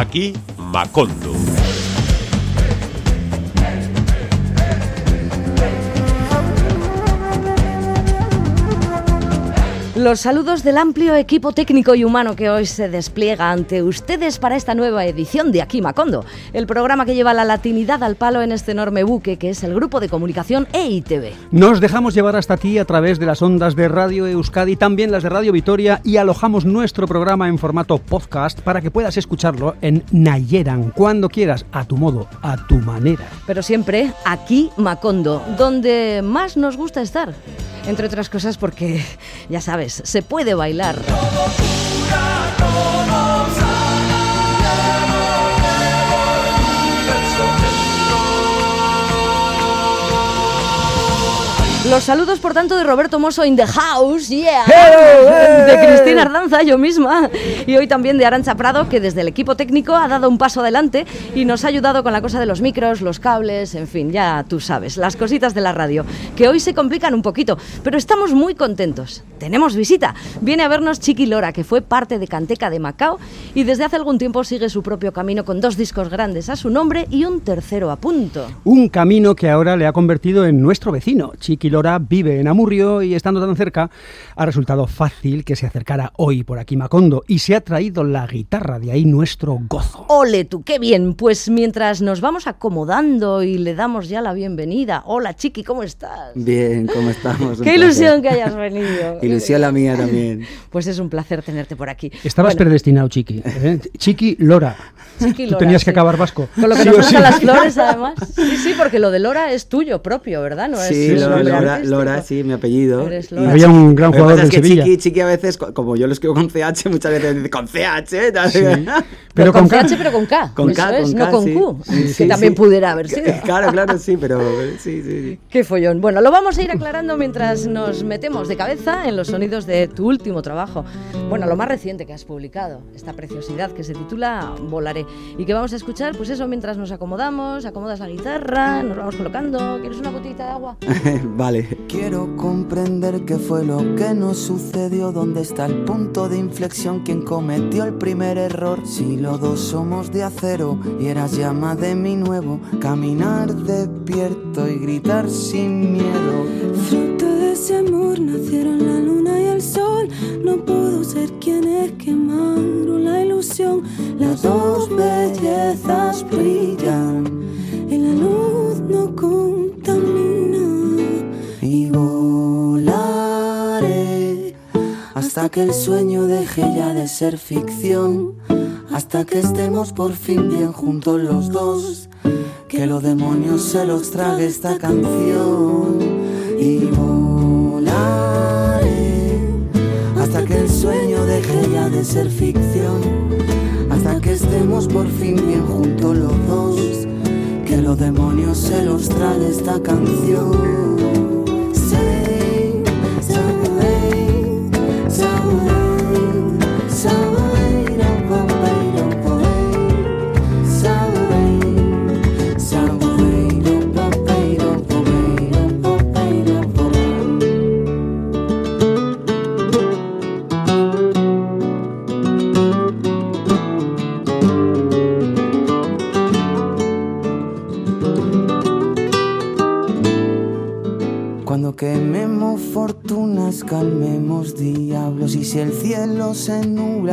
Aquí Macondo. Los saludos del amplio equipo técnico y humano que hoy se despliega ante ustedes para esta nueva edición de Aquí Macondo, el programa que lleva la latinidad al palo en este enorme buque que es el grupo de comunicación EITV. Nos dejamos llevar hasta ti a través de las ondas de Radio Euskadi, también las de Radio Vitoria y alojamos nuestro programa en formato podcast para que puedas escucharlo en Nayeran cuando quieras, a tu modo, a tu manera. Pero siempre aquí Macondo, donde más nos gusta estar. Entre otras cosas porque, ya sabes, se puede bailar. Los saludos, por tanto, de Roberto Mosso in the house, yeah, de Cristina Ardanza, yo misma, y hoy también de Arancha Prado, que desde el equipo técnico ha dado un paso adelante y nos ha ayudado con la cosa de los micros, los cables, en fin, ya tú sabes, las cositas de la radio, que hoy se complican un poquito, pero estamos muy contentos. Tenemos visita. Viene a vernos Chiqui Lora, que fue parte de Canteca de Macao y desde hace algún tiempo sigue su propio camino con dos discos grandes a su nombre y un tercero a punto. Un camino que ahora le ha convertido en nuestro vecino. Chiqui Lora vive en Amurrio y estando tan cerca ha resultado fácil que se acercara hoy por aquí Macondo y se ha traído la guitarra, de ahí nuestro gozo. Ole tú, qué bien. Pues mientras nos vamos acomodando y le damos ya la bienvenida. Hola Chiqui, ¿cómo estás? Bien, ¿cómo estamos? qué ilusión que hayas venido. ilusión la mía también. Pues es un placer tenerte por aquí. Estabas bueno. predestinado, Chiqui. ¿eh? Chiqui Lora. Chiqui Lora. Tú tenías sí. que acabar vasco. Con lo que Sí nos sí. las flores, además. Sí, sí, porque lo de Lora es tuyo propio, ¿verdad? No Sí, es Lora, Lora, Lora, sí, mi apellido. Eres Y Lora. Había un gran jugador es de que Sevilla. Chiqui, Chiqui a veces, co- como yo lo escribo con CH, muchas veces dice con CH. tal. Pero con K. CH, pero con K. Con Eso K, es, con no K, con sí. Q. Sí, que también sí. pudiera haber sido. Claro, claro, sí, pero sí, sí, sí. Qué follón. Bueno, lo vamos a ir aclarando mientras nos metemos de cabeza en los sonidos de tu último trabajo. Bueno, lo más reciente que has publicado, esta preciosidad que se titula Volaré. Y que vamos a escuchar, pues eso, mientras nos acomodamos, acomodas la guitarra, nos vamos colocando. ¿Quieres una botellita de agua? vale. Quiero comprender qué fue lo que nos sucedió, dónde está el punto de inflexión, quién cometió el primer error. Si los dos somos de acero y eras llama de mi nuevo, caminar despierto y gritar sin miedo. Fruto de ese amor nacieron la luna y el sol. No pudo ser quienes quemaron la ilusión. Las dos bellezas brillan y la luz no contamina. Y volaré hasta que el sueño deje ya de ser ficción, hasta que estemos por fin bien juntos los dos, que los demonios se los trague esta canción. Y volaré hasta que el sueño deje ya de ser ficción, hasta que estemos por fin bien juntos los dos, que los demonios se los trague esta canción.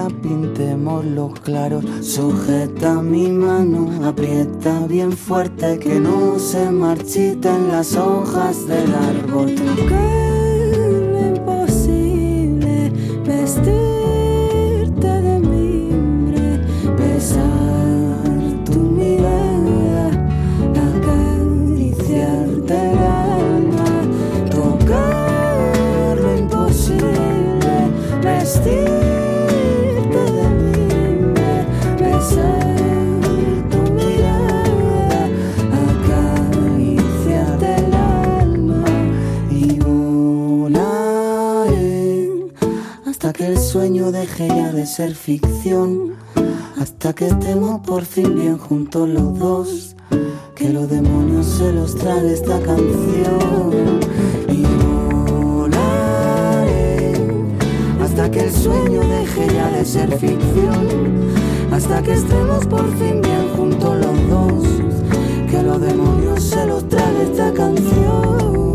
Pintemos los claros. Sujeta mi mano, aprieta bien fuerte, que no se marchiten las hojas del árbol. Ser ficción, hasta que estemos por fin bien juntos los dos, que los demonios se los trague esta canción y volaré hasta que el sueño deje ya de ser ficción, hasta que estemos por fin bien juntos los dos. Que los demonios se los trague esta canción.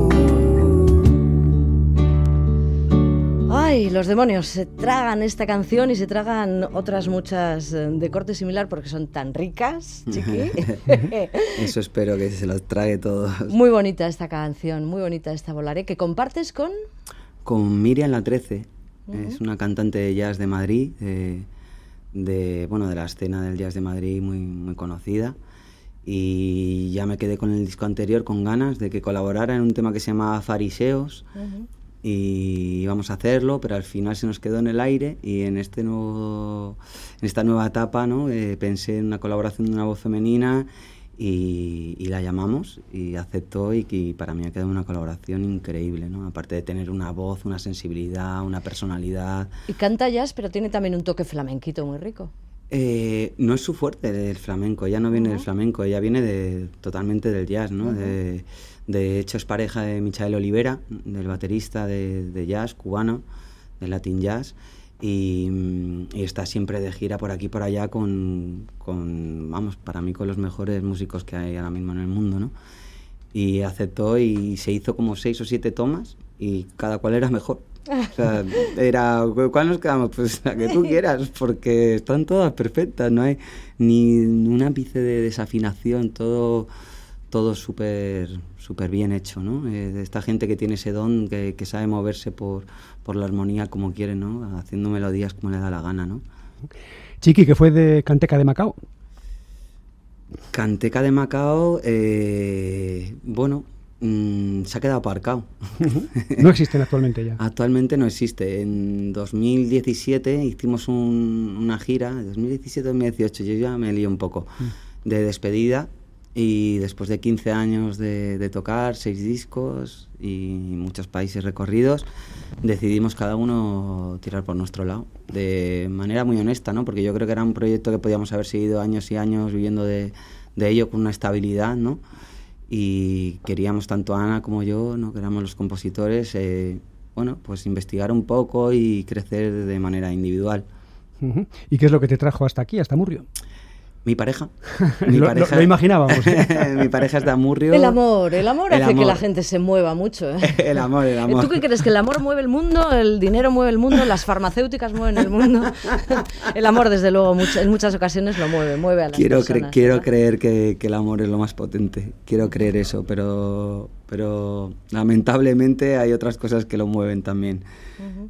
Ay, los demonios se tragan esta canción y se tragan otras muchas eh, de corte similar porque son tan ricas, chiqui. Eso espero que se los trague todos. muy bonita esta canción, muy bonita esta volaré que compartes con Con Miriam La 13, es una cantante de jazz de Madrid, de, de, bueno, de la escena del jazz de Madrid muy, muy conocida. Y ya me quedé con el disco anterior con ganas de que colaborara en un tema que se llamaba Fariseos. Y íbamos a hacerlo, pero al final se nos quedó en el aire y en, este nuevo, en esta nueva etapa ¿no? Eh, pensé en una colaboración de una voz femenina y, y la llamamos y aceptó y que para mí ha quedado una colaboración increíble, ¿no? aparte de tener una voz, una sensibilidad, una personalidad. y canta jazz, pero tiene también un toque flamenquito muy rico. Eh, no es su fuerte el flamenco, ella no viene del flamenco, ella viene de, totalmente del jazz, ¿no? de, de hecho es pareja de Michael Olivera, del baterista de, de jazz cubano, de Latin Jazz, y, mm, y está siempre de gira por aquí y por allá con, con, vamos, para mí con los mejores músicos que hay ahora mismo en el mundo, ¿no? Y aceptó y se hizo como seis o siete tomas y cada cual era mejor. O sea, era, ¿cuál nos quedamos? Pues la que tú quieras, porque están todas perfectas, no hay ni un ápice de desafinación, todo todo súper súper bien hecho, ¿no? Eh, esta gente que tiene ese don, que, que sabe moverse por, por la armonía como quiere, ¿no? Haciendo melodías como le da la gana, ¿no? Chiqui, que fue de Canteca de Macao. Canteca de Macao, eh, bueno, mm, se ha quedado aparcado. No existen actualmente ya. Actualmente no existe. En 2017 hicimos un- una gira, 2017-2018, yo ya me lío un poco, de despedida y después de 15 años de, de tocar, seis discos y muchos países recorridos, decidimos cada uno tirar por nuestro lado, de manera muy honesta, ¿no? porque yo creo que era un proyecto que podíamos haber seguido años y años viviendo de, de ello con una estabilidad, ¿no? y queríamos tanto Ana como yo, ¿no? que éramos los compositores, eh, bueno, pues investigar un poco y crecer de manera individual. ¿Y qué es lo que te trajo hasta aquí, hasta Murrio? Mi pareja. Lo- lo- lo imaginábamos. mi pareja es de Amurrio. El amor, el amor El hace que la gente se mueva mucho. ¿eh? El amor, el amor. ¿Tú qué crees? ¿Que el amor mueve el mundo? ¿El dinero mueve el mundo? ¿Las farmacéuticas mueven el mundo? el amor, desde luego, en muchas ocasiones lo mueve, mueve a las quiero, cre- quiero ¿verdad? creer que, que el amor es lo más potente. Quiero creer eso, pero, pero lamentablemente hay otras cosas que lo mueven también.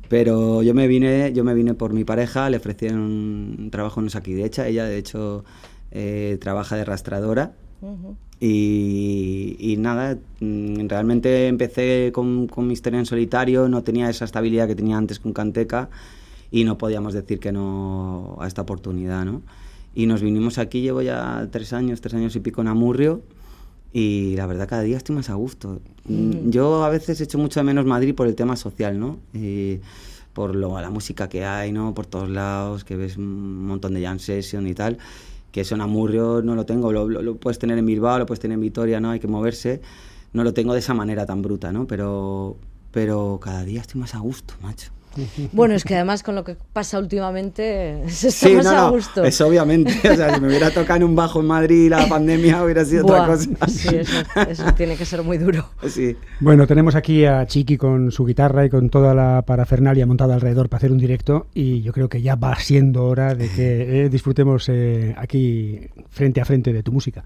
Pero yo me vine, yo me vine por mi pareja, le ofrecieron un trabajo en Saquidecha, ella de hecho eh, trabaja de rastradora. Y, y nada, mm, realmente empecé con, con mi historia en solitario, no tenía esa estabilidad que tenía antes con Canteca y no podíamos decir que no a esta oportunidad, ¿no? Y nos vinimos aquí, llevo ya tres años, tres años y pico en Amurrio y la verdad cada día estoy más a gusto. Mm, Yo a veces echo mucho de menos Madrid por el tema social, ¿no? Y por lo, la música que hay, ¿no? Por todos lados, que ves un montón de jam session y tal, que eso en Amurrio no lo tengo, lo, lo- lo puedes tener en Bilbao, lo puedes tener en Vitoria, ¿no? Hay que moverse. No lo tengo de esa manera tan bruta, ¿no? Pero, pero cada día estoy más a gusto, macho. Bueno, es que además con lo que pasa últimamente se está Sí, más no, a no, gusto. eso obviamente. O sea, si me hubiera tocado en un bajo en Madrid la pandemia hubiera sido Buah, otra cosa. Sí, eso, eso tiene que ser muy duro. Sí. Bueno, tenemos aquí a Chiqui con su guitarra y con toda la parafernalia montada alrededor para hacer un directo y yo creo que ya va siendo hora de que eh, disfrutemos eh, aquí frente a frente de tu música.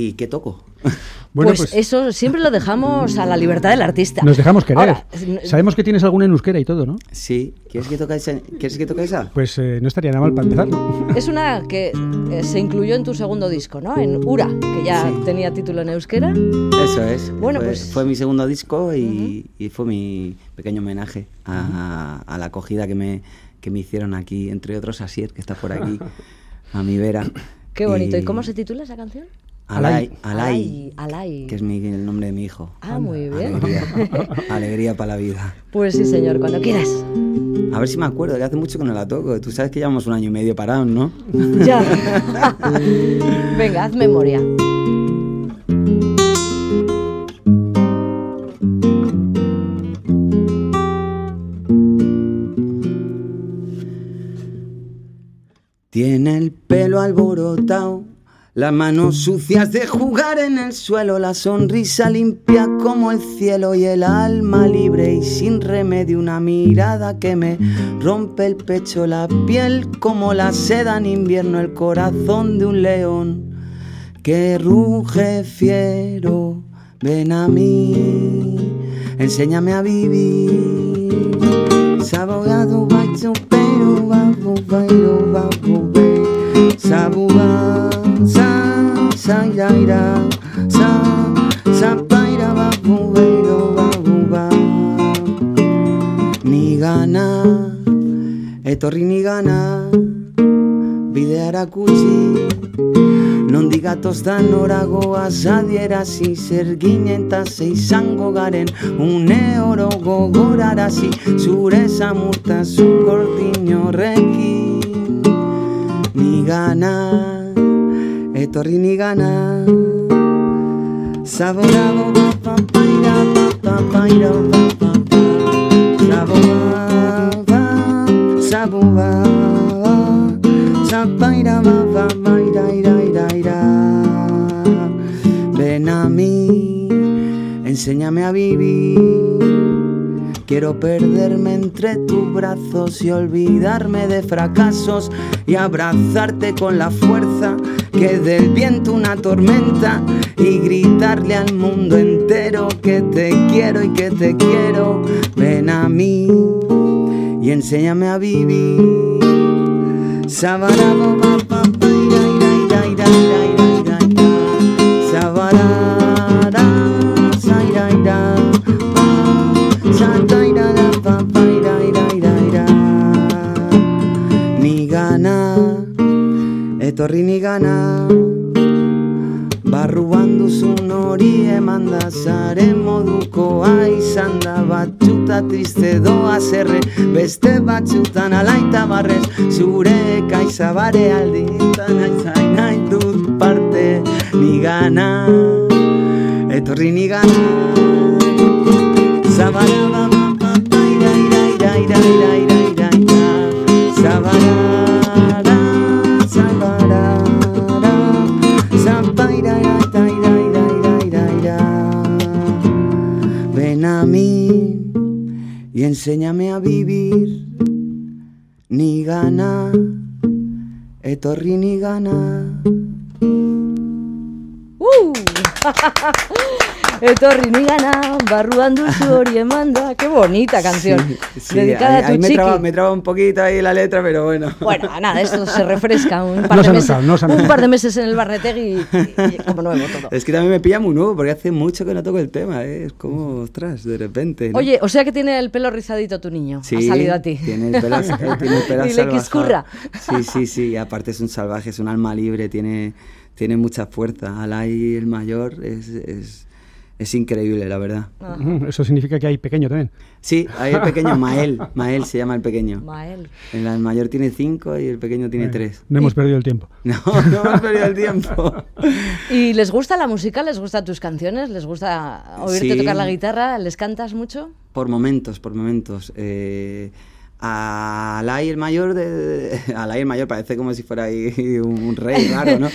¿Y qué toco? Bueno, pues, eso siempre lo dejamos a la libertad del artista. nos dejamos querer. Ahora, Sabemos que tienes alguna en euskera y todo, ¿no? Sí. ¿Quieres que toque esa? ¿Quieres que toque esa? Pues eh, no estaría nada mal para empezar. Es una que eh, se incluyó en tu segundo disco, ¿no? En Ura, que ya tenía título en euskera. Eso es. Bueno, fue, pues- fue mi segundo disco y, y fue mi pequeño homenaje a, a la acogida que me, que me hicieron aquí, entre otros a Sier, que está por aquí, a mi vera. Qué bonito. ¿Y cómo se titula esa canción? Alay, Alay, Alay. Que es mi- el nombre de mi hijo. Ah, muy bien. Alegría, alegría para la vida. Pues sí, señor, cuando quieras. A ver si me acuerdo, que hace mucho que no la toco. Tú sabes que llevamos un año y medio parados, ¿no? Ya. Venga, haz memoria. Tiene el pelo alborotado, las manos sucias de jugar en el suelo, la sonrisa limpia como el cielo y el alma libre y sin remedio, una mirada que me rompe el pecho, la piel como la seda en invierno, el corazón de un león que ruge fiero. Ven a mí, enséñame a vivir. Bacho etorri ni gana, bideara kutsi. Nondik gatoztan oragoaz adierazi Zer ginen eta ze izango garen. Une oro gogorarazi Zure zamurtasun gordin horrekin. Ni gana, etorri ni gana. Zaborago papaira papaira Ven a mí, enséñame a vivir Quiero perderme entre tus brazos y olvidarme de fracasos y abrazarte con la fuerza que del viento una tormenta y gritarle al mundo entero que te quiero y que te quiero. Ven a mí y enséñame a vivir. Sabarabo, pa, pa, pa, ira, ira, ira, ira, ira, ira, ira. Sabarara, sa, ira, ira, pa, sa, ta, ira, ira, ira, ira. Ni gana, etorri ni gana. Barruan duzun hori emanda zaren modukoa izan da batxuta triste doa zerre beste batxutan alaita barrez zure kaizabare alditan aizain nahi dut parte ni gana etorri ni gana enséñame a vivir ni gana etorri ni gana ¡Uh! Etorri ni gana, barruan duzu hori emanda. Qué bonita canción. Sí, dedicada ahí, a tu ahí me, traba, me traba un poquito ahí la letra, pero bueno. Bueno, nada, esto se refresca un par, No de, meses, no un par de meses en el barretegui y, y como nuevo todo. Es que también me pilla muy nuevo, porque hace mucho que no toco el tema, ¿eh? es como, ostras, de repente. ¿no? Oye, o sea que tiene el pelo rizadito tu niño. Sí, ha salido a ti. Tiene el pelo, eh, tiene el pelo Dile que salvajado. escurra. Sí, sí, sí. Y aparte es un salvaje, es un alma libre, tiene, tiene mucha fuerza. Alay el mayor es, es, es increíble, la verdad. Ujú, Eso significa que hay pequeño también. Sí, hay el pequeño Mael. Mael se llama el pequeño. Mael. El mayor tiene cinco y el pequeño tiene tres. No hemos perdido el tiempo. No, no hemos perdido el tiempo. ¿Y les gusta la música? ¿Les gustan tus canciones? ¿Les gusta oírte Sí. tocar la guitarra? ¿Les cantas mucho? Por momentos, por momentos. Eh, a Alay el mayor, de, el mayor parece como si fuera ahí un, un rey raro, ¿no?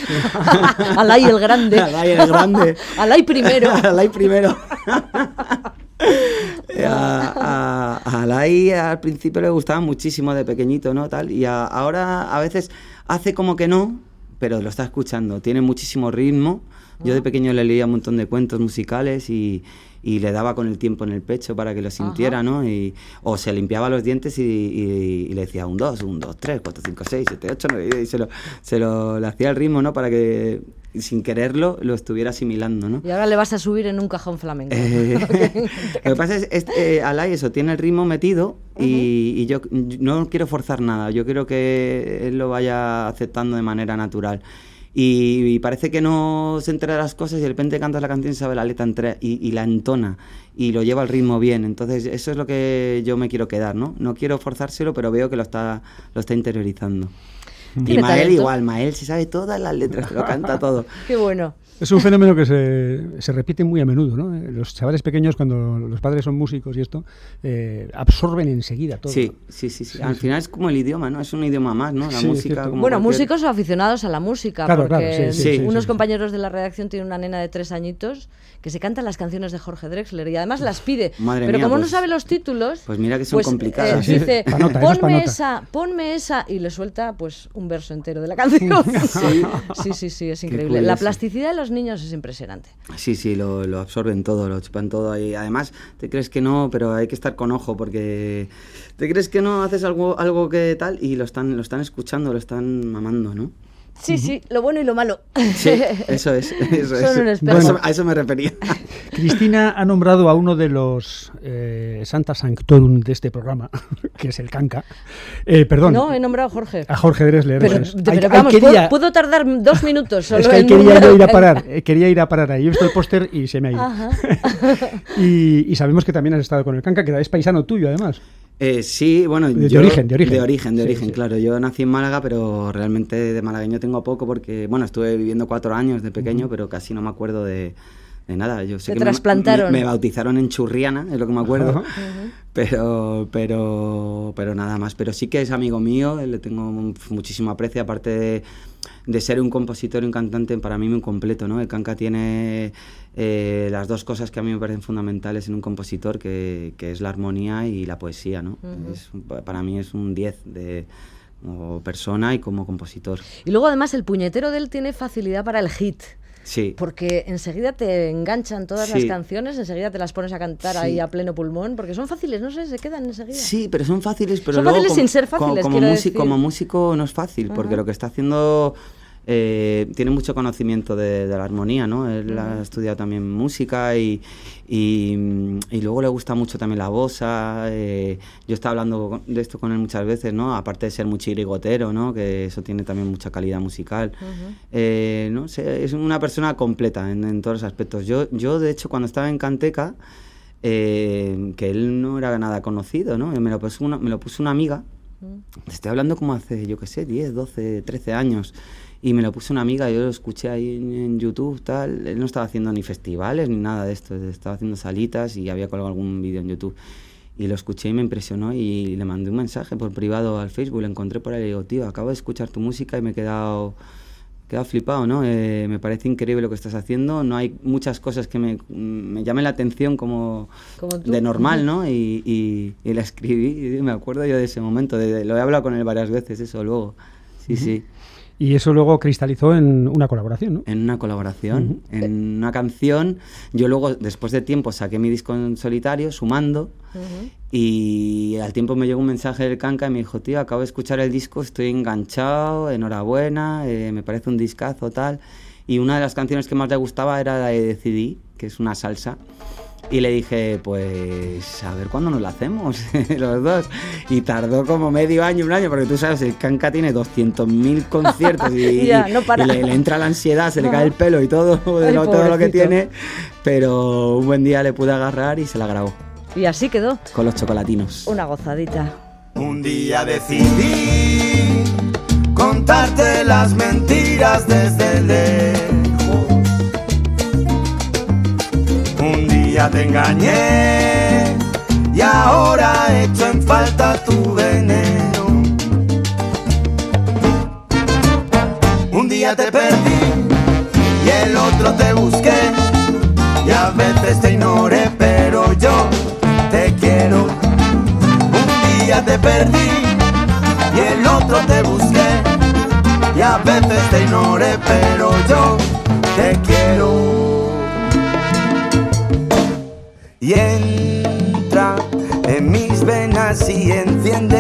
Alay el grande. Alay el grande. Alay primero. Alay primero. a, a, a Alay al principio le gustaba muchísimo de pequeñito, ¿no? Tal, y a- ahora a veces hace como que no, pero lo está escuchando. Tiene muchísimo ritmo. Yo de pequeño le leía un montón de cuentos musicales y, y le daba con el tiempo en el pecho para que lo sintiera, ¿no? Y, o se limpiaba los dientes y, y- y le decía un 2, un 2, 3, 4, 5, 6, 7, 8, 9, y se lo, se lo le hacía el ritmo, ¿no? Para que sin quererlo lo estuviera asimilando, ¿no? Y ahora le vas a subir en un cajón flamenco. Eh, lo que pasa es, es eh, Alay eso, tiene el ritmo metido y, y yo, yo no quiero forzar nada, yo quiero que él lo vaya aceptando de manera natural. Y, y parece que no se entera de las cosas y de repente cantas la canción y sabe la letra y, y la entona y lo lleva al ritmo bien. Entonces eso es lo que yo me quiero quedar, ¿no? No quiero forzárselo, pero veo que lo está, lo está interiorizando. Y Mael talento. igual, Mael se sabe todas las letras, lo canta todo. Qué bueno. Es un fenómeno que se, se repite muy a menudo, ¿no? Los chavales pequeños, cuando los padres son músicos y esto, eh, absorben enseguida todo. Sí, sí, sí, sí. Al final es como el idioma, ¿no? Es un idioma más, ¿no? La Sí, música. como Bueno, cualquier- músicos o aficionados a la música, Claro, porque claro, sí, sí, sí, unos sí. compañeros de la redacción tienen una nena de tres añitos que se canta las canciones de Jorge Drexler y además las pide. Madre pero mía, como no pues- sabe los títulos, pues mira que son complicadas. eh, dice, es pa' ponme nota". esa, ponme esa y le suelta pues un verso entero de la canción. sí, sí, sí, es increíble. La plasticidad de los niños es impresionante. Sí, sí, lo, lo absorben todo, lo chupan todo. Y además, te crees que no, pero hay que estar con ojo porque te crees que no haces algo, algo que tal y lo están, lo están escuchando, lo están mamando, ¿no? Sí, sí, lo bueno y lo malo. Sí, eso es. Eso Son es. un A espejo. eso- a eso me refería. Cristina ha nombrado a uno de los eh, Santa Sanctorum de este programa, que es el Canca. Eh, perdón. No, he nombrado a Jorge. A Jorge Dresler. Pero, pero vamos, quería- puedo, puedo tardar dos minutos solo es que en quería yo ir a parar, eh, quería ir a parar ahí. He visto el póster y se me ha ido. Ajá. y, y sabemos que también has estado con el Canca, que es paisano tuyo además. Eh, sí, bueno, De- origen, de origen. De origen, de Sí, origen, sí. claro. Yo nací en Málaga, pero realmente de malagueño tengo poco porque, bueno, estuve viviendo cuatro años de pequeño, pero casi no me acuerdo de, de nada. Yo sé Te que me- trasplantaron. Me, me bautizaron en Churriana, es lo que me acuerdo. Pero, pero, pero nada más. Pero sí que es amigo mío, le tengo muchísimo aprecio, aparte de, de ser un compositor y un cantante, para mí muy completo, ¿no? El canca tiene eh, las dos cosas que a mí me parecen fundamentales en un compositor, que, que es la armonía y la poesía, ¿no? Es para mí es un 10 de como persona y como compositor. Y luego además el puñetero de él tiene facilidad para el hit. Sí. Porque enseguida te enganchan todas las canciones, enseguida te las pones a cantar Sí. ahí a pleno pulmón, porque son fáciles, no sé, se quedan enseguida. Sí, pero son fáciles, pero Son luego fáciles como, sin ser fáciles, músico, como músico no es fácil, porque lo que está haciendo eh, tiene mucho conocimiento de, de la armonía, ¿no? Él ha estudiado también música y, y, y luego le gusta mucho también la bossa. eh, yo estaba hablando de esto con él muchas veces, ¿no? Aparte de ser muy chirigotero, ¿no? Que eso tiene también mucha calidad musical. Eh, no sé, es una persona completa en, en todos los aspectos. Yo, yo, de hecho, cuando estaba en Canteca, eh, que él no era nada conocido, ¿no? Me lo puso una, me lo puso una amiga. Te estoy hablando como hace, yo qué sé, 10, 12, 13 años. Y me lo puso una amiga, yo lo escuché ahí en, en YouTube, tal. Él no estaba haciendo ni festivales ni nada de esto, estaba haciendo salitas y había colgado algún vídeo en YouTube. Y lo escuché y me impresionó y le mandé un mensaje por privado al Facebook, lo encontré por ahí y le digo, tío, acabo de escuchar tu música y me he quedado, he quedado flipado, ¿no? Eh, me parece increíble lo que estás haciendo, no hay muchas cosas que me, me llamen la atención como, de normal, ¿no? Y, y, y la escribí y me acuerdo yo de ese momento, de- de- lo he hablado con él varias veces, eso luego, sí, sí. Y eso luego cristalizó en una colaboración, ¿no? En una colaboración, en una canción. Yo luego, después de tiempo, saqué mi disco en solitario, sumando. Y al tiempo me llegó un mensaje del Canca y me dijo, tío, acabo de escuchar el disco, estoy enganchado, enhorabuena, eh, me parece un discazo, tal. Y una de las canciones que más le gustaba era la de Decidí, que es una salsa. Y le dije, pues, a ver cuándo nos la hacemos, los dos. Y tardó como medio año, un año, porque tú sabes, el Canca tiene 200.000 conciertos y, Ya, no para. y le, le entra la ansiedad, se le cae el pelo y todo, de lo, todo lo que tiene. Pero un buen día le pude agarrar y se la grabó Y así quedó, con los chocolatinos. una gozadita. Un día decidí contarte las mentiras desde lejos. Día te engañé y ahora echo en falta tu veneno. Un día te perdí y el otro te busqué y a veces te ignoré, pero yo te quiero. Un día te perdí y el otro te busqué y a veces te ignoré, pero yo te quiero. Y entra en mis venas y enciende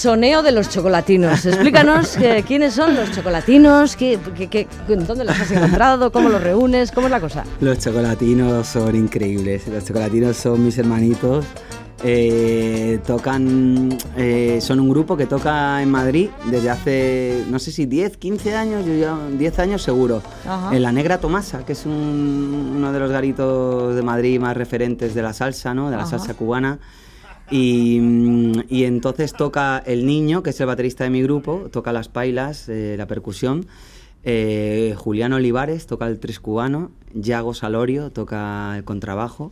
soneo de los chocolatinos? Explícanos eh, quiénes son los chocolatinos, qué, qué- qué- dónde los has encontrado, cómo los reúnes, cómo es la cosa. Los chocolatinos son increíbles. Los chocolatinos son mis hermanitos. Eh, tocan, eh, son un grupo que toca en Madrid desde hace, no sé si 10, 15 años, yo ya 10 años seguro, Ajá. en la Negra Tomasa, que es un- uno de los garitos de Madrid más referentes de la salsa, ¿no? de la Ajá. salsa cubana. Y, mm, y entonces toca el niño, que es el baterista de mi grupo, toca las pailas, eh, la percusión. eh, Julián Olivares toca el tres cubano. Yago Salorio toca el contrabajo.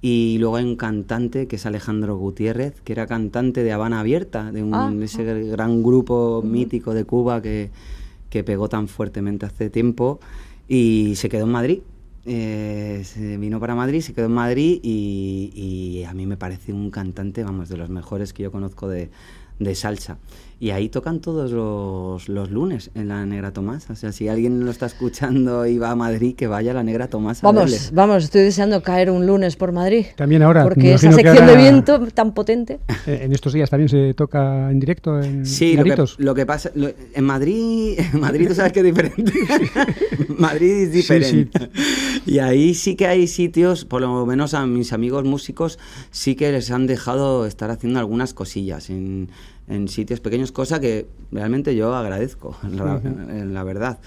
Y luego hay un cantante que es Alejandro Gutiérrez, que era cantante de Habana Abierta, de un- Ah. ese gran grupo mítico de Cuba que, que pegó tan fuertemente hace tiempo y se quedó en Madrid. Eh, se vino para Madrid, se quedó en Madrid y, y a mí me parece un cantante, vamos, de los mejores que yo conozco de, de salsa. Y ahí tocan todos los, los lunes en la Negra Tomás. O sea, si alguien lo está escuchando y va a Madrid, que vaya a la Negra Tomás a Vamos, verles. vamos, estoy deseando caer un lunes por Madrid. También ahora, Porque esa sección de ahora- viento tan potente. Eh, En estos días también se toca en directo en Sí, lo que, lo que pasa, lo- en Madrid, en Madrid tú sabes que es diferente. Madrid es Sí, diferente. Y ahí sí que hay sitios, por lo menos a mis amigos músicos, sí que les han dejado estar haciendo algunas cosillas en, en sitios pequeños, cosa que realmente yo agradezco, la, la verdad.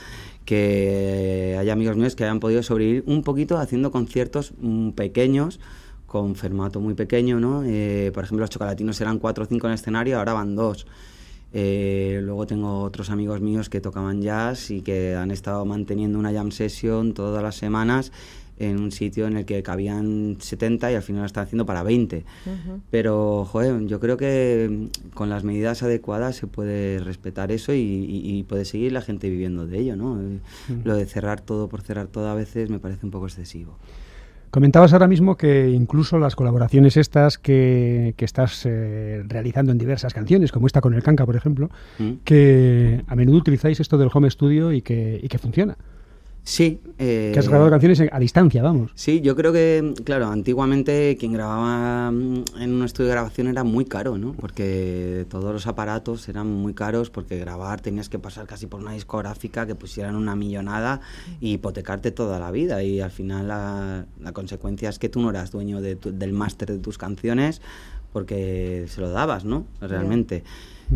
Que hay amigos míos que hayan podido sobrevivir un poquito haciendo conciertos mm, pequeños con formato muy pequeño, ¿no? Eh, por ejemplo, los chocolatinos eran cuatro o cinco en escenario, ahora van dos. Eh, luego tengo otros amigos míos que tocaban jazz y que han estado manteniendo una jam session todas las semanas en un sitio en el que cabían 70 y al final lo están haciendo para 20. Pero, joder, yo creo que mm, con las medidas adecuadas se puede respetar eso y, y- y puede seguir la gente viviendo de ello, ¿no? Eh, Lo de cerrar todo por cerrar todo a veces me parece un poco excesivo. Comentabas ahora mismo que incluso las colaboraciones estas que, que estás eh, realizando en diversas canciones, como esta con el Canca, por ejemplo, ¿Mm? que a menudo utilizáis esto del home studio y que, y que funciona. Sí. Eh, que has grabado canciones a distancia, vamos. Sí, yo creo que, claro, antiguamente quien grababa mm, en un estudio de grabación era muy caro, ¿no? Porque todos los aparatos eran muy caros porque grabar tenías que pasar casi por una discográfica que pusieran una millonada y hipotecarte toda la vida. Y al final la, consecuencia es que tú no eras dueño del máster de tus canciones porque se lo dabas, ¿no? Realmente.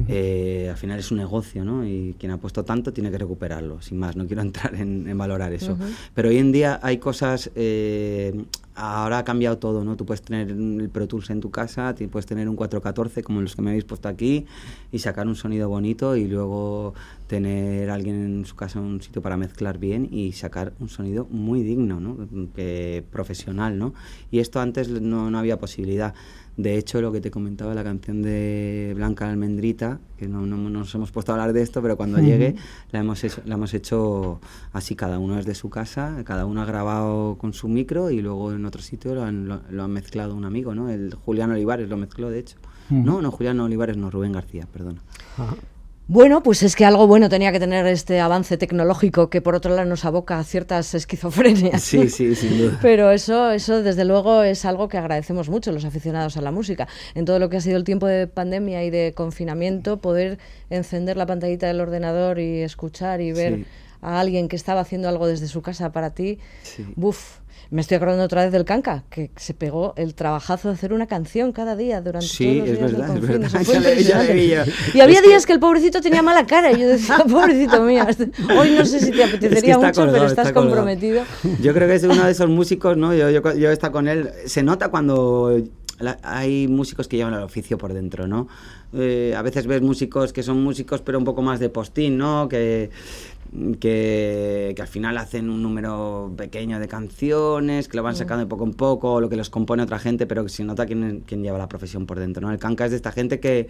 Eh, al final es un negocio, ¿no? Y quien ha puesto tanto tiene que recuperarlo, sin más. No quiero entrar en, valorar eso. Pero hoy en día hay cosas. Eh, ahora ha cambiado todo, ¿no? Tú puedes tener el Pro Tools en tu casa, puedes tener un 414 como los que me habéis puesto aquí y sacar un sonido bonito y luego tener alguien en su casa un sitio para mezclar bien y sacar un sonido muy digno, ¿no? Que, profesional, ¿no? Y esto antes no, no había posibilidad. De hecho, lo que te comentaba, la canción de Blanca Almendrita, que no, nos hemos puesto a hablar de esto, pero cuando llegue la hemos, hecho, la hemos hecho así, cada uno es de su casa, cada uno ha grabado con su micro y luego en otro sitio lo han, lo, mezclado un amigo, ¿no? El Julián Olivares lo mezcló, de hecho. No, no, Julián Olivares, no, Rubén García, perdona. Bueno, pues es que algo bueno tenía que tener este avance tecnológico que por otro lado nos aboca a ciertas esquizofrenias. Sí, sí, sin duda. Pero eso, eso desde luego es algo que agradecemos mucho los aficionados a la música. En todo lo que ha sido el tiempo de pandemia y de confinamiento, poder encender la pantallita del ordenador y escuchar y ver a alguien que estaba haciendo algo desde su casa para ti, sí. buf, me estoy acordando otra vez del Canca, que se pegó el trabajazo de hacer una canción cada día durante sí, todos los días verdad, del es verdad. Y había días que... el pobrecito tenía mala cara y yo decía, pobrecito mío, hoy no sé si te apetecería mucho, pero estás comprometido. Yo creo que es uno de esos músicos, ¿no? Yo, yo, yo he estado con él, se nota cuando hay músicos que llevan el oficio por dentro, ¿no? Eh, a veces ves músicos que son músicos pero un poco más de postín, ¿no? Que que, al final hacen un número pequeño de canciones, que lo van mm. sacando de poco en poco, lo que los compone otra gente, pero que se nota quién, quién lleva la profesión por dentro. ¿no? El canca es de esta gente que,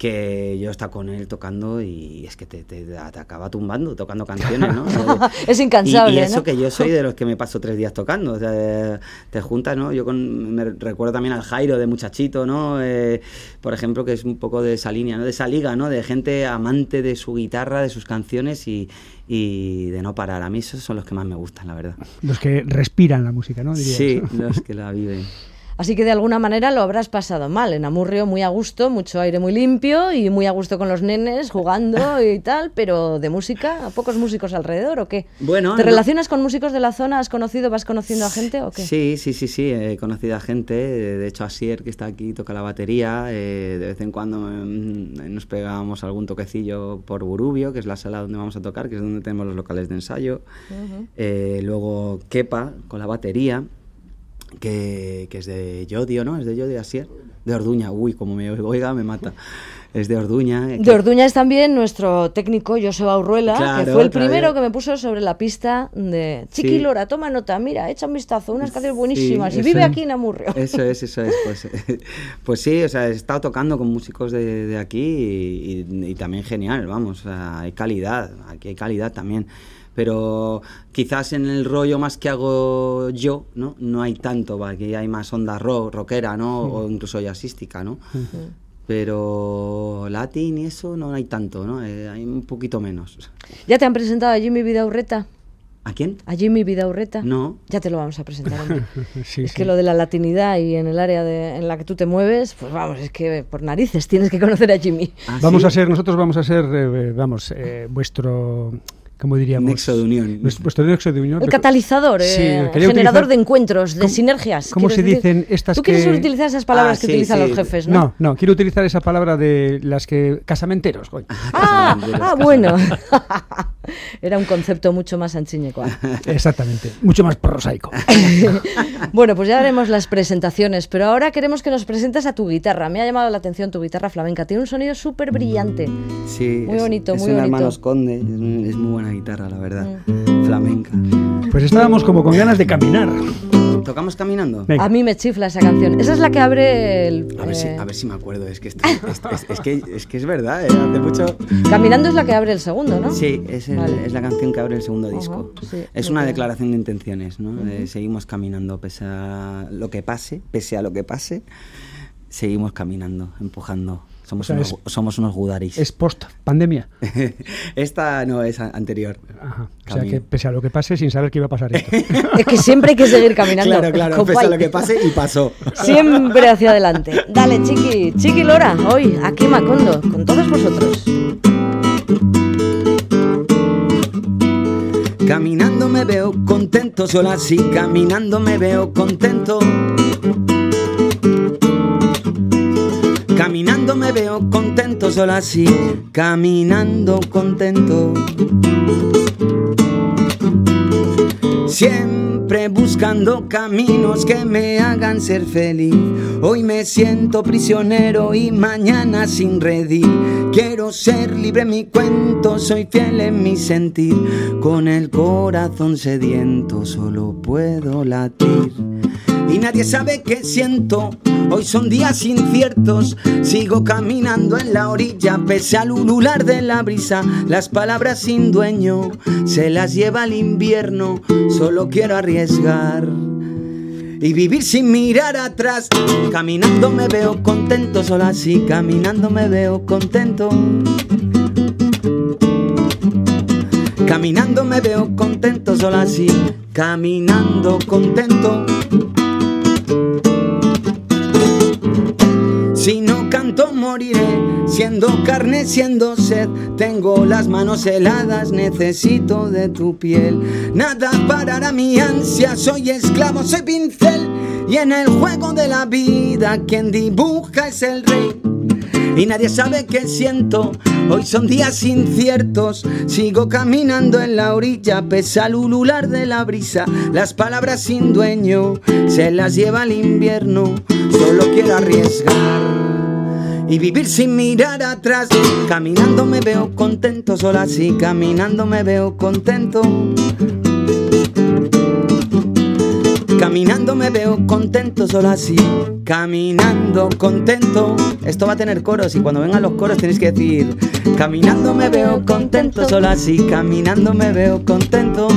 que yo está con él tocando y es que te, te, acaba tumbando tocando canciones, ¿no? es incansable. Y, eso que yo soy de los que me paso tres días tocando, o sea, te juntas, ¿no? Yo con, me recuerdo también al Jairo de Muchachito, ¿no? Eh, por ejemplo, que es un poco de esa línea, ¿no? De esa liga, ¿no? De gente amante de su guitarra, de sus canciones y, y de no parar. A mí esos son los que más me gustan, la verdad. Los que respiran la música, ¿no? Sí, los que la viven. Así que de alguna manera lo habrás pasado mal. En Amurrio muy a gusto, mucho aire muy limpio y muy a gusto con los nenes jugando y tal, pero de música, ¿a pocos músicos alrededor o qué? Bueno, ¿Te relacionas con músicos de la zona? ¿Has conocido, vas conociendo a gente o qué? Sí, sí, sí, sí, he conocido a gente. De hecho, Asier, que está aquí, toca la batería. Eh, de vez en cuando mm, nos pegamos algún toquecillo por Burubio, que es la sala donde vamos a tocar, que es donde tenemos los locales de ensayo. Eh, luego Kepa con la batería que, es de Yodio, ¿no? Es de Yodio Asier. De Orduña, uy, como me oiga, me mata. Es de Orduña. Eh, de Orduña es también nuestro técnico Joseba Urruela, que fue el primero que me puso sobre la pista de Chiqui Lora, toma nota, mira, echa un vistazo, unas canciones buenísimas y vive aquí en Amurrio. Eso es, eso es. Pues, pues sí, o sea, he estado tocando con músicos de, aquí y, también genial, vamos, hay calidad, aquí hay calidad también pero quizás en el rollo más que hago yo, ¿no? No hay tanto, aquí hay más onda rock, rockera, ¿no? O incluso jazzística, ¿no? Pero latín y eso no hay tanto, ¿no? Eh, hay un poquito menos. ¿Ya te han presentado a Jimmy Vidaurreta? ¿A quién? A Jimmy Vidaurreta. No. Ya te lo vamos a presentar. es que lo de la latinidad y en el área de, en la que tú te mueves, pues vamos, es que por narices tienes que conocer a Jimmy. ¿Ah, vamos a ser, nosotros vamos a ser, eh, vamos, eh, vuestro como diríamos? Nexo de unión. Nuestro nexo de unión. El catalizador, eh, generador de encuentros, de sinergias. ¿Cómo se dicen estas Tú quieres utilizar esas palabras ah, que utilizan los jefes, ¿no? No, no, quiero utilizar esa palabra de las que... Casamenteros. Ah, ah, bueno. Era un concepto mucho más anchiñeco. Exactamente, mucho más prosaico. bueno, pues ya haremos las presentaciones, pero ahora queremos que nos presentes a tu guitarra. Me ha llamado la atención tu guitarra flamenca. Tiene un sonido súper brillante. Sí, muy bonito, es muy bonito. Hermanos Conde, es muy buena guitarra, la verdad. Mm. Flamenca. Pues estábamos como con ganas de caminar. ¿Tocamos caminando? A mí me chifla esa canción. Esa es la que abre el. A ver, si, eh, a ver si me acuerdo. Es que, es, que, es, que es verdad, ¿eh? Hace mucho. Caminando es la que abre el segundo, ¿no? Sí, es, es la canción que abre el segundo disco. es una declaración de intenciones, ¿no? seguimos caminando pese a lo que pase, pese a lo que pase, seguimos caminando, empujando Somos, O sea, unos, somos unos gudaris. Es post pandemia. Esta no es anterior. Ajá. O sea Camino. que pese a lo que pase, sin saber que iba a pasar esto. Es que siempre hay que seguir caminando. Claro, claro, pese a lo que pase y pasó. Siempre hacia adelante. Dale, Chiqui, Chiqui Lora, hoy aquí en Macondo, con todos vosotros. Caminando me veo contento, solo así caminando me veo contento. Me veo contento, solo así caminando contento. Siempre buscando caminos que me hagan ser feliz. Hoy me siento prisionero y mañana sin redil. Quiero ser libre en mi cuento, soy fiel en mi sentir. Con el corazón sediento solo puedo latir. Y nadie sabe qué siento. Hoy son días inciertos. Sigo caminando en la orilla, pese al ulular de la brisa. Las palabras sin dueño se las lleva el invierno. Solo quiero arriesgar y vivir sin mirar atrás. Caminando me veo contento, solo así. Caminando me veo contento. Caminando me veo contento, solo así. Caminando contento. Canto moriré, siendo carne, siendo sed. Tengo las manos heladas, necesito de tu piel. Nada parará mi ansia, soy esclavo, soy pincel. Y en el juego de la vida, quien dibuja es el rey. Y nadie sabe qué siento, hoy son días inciertos. Sigo caminando en la orilla, pese al ulular de la brisa. Las palabras sin dueño se las lleva el invierno. Solo quiero arriesgar y vivir sin mirar atrás. Caminando me veo contento, solo así caminando me veo contento. Caminando me veo contento, solo así. Caminando contento. Esto va a tener coros y cuando vengan los coros tenéis que decir: Caminando me veo contento, solo así. Caminando me veo contento.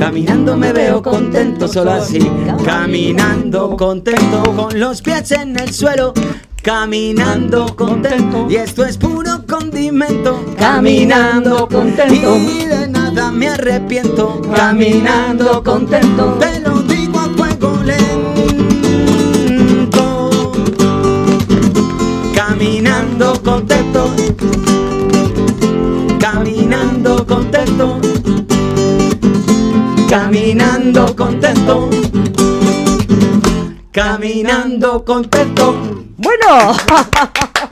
Caminando me veo contento, solo así. Caminando contento, con los pies en el suelo. Caminando contento, y esto es puro condimento. Caminando contento. y de nada me arrepiento. Caminando contento, te lo digo a fuego lento. Caminando contento, caminando contento, caminando contento, caminando contento. Bueno,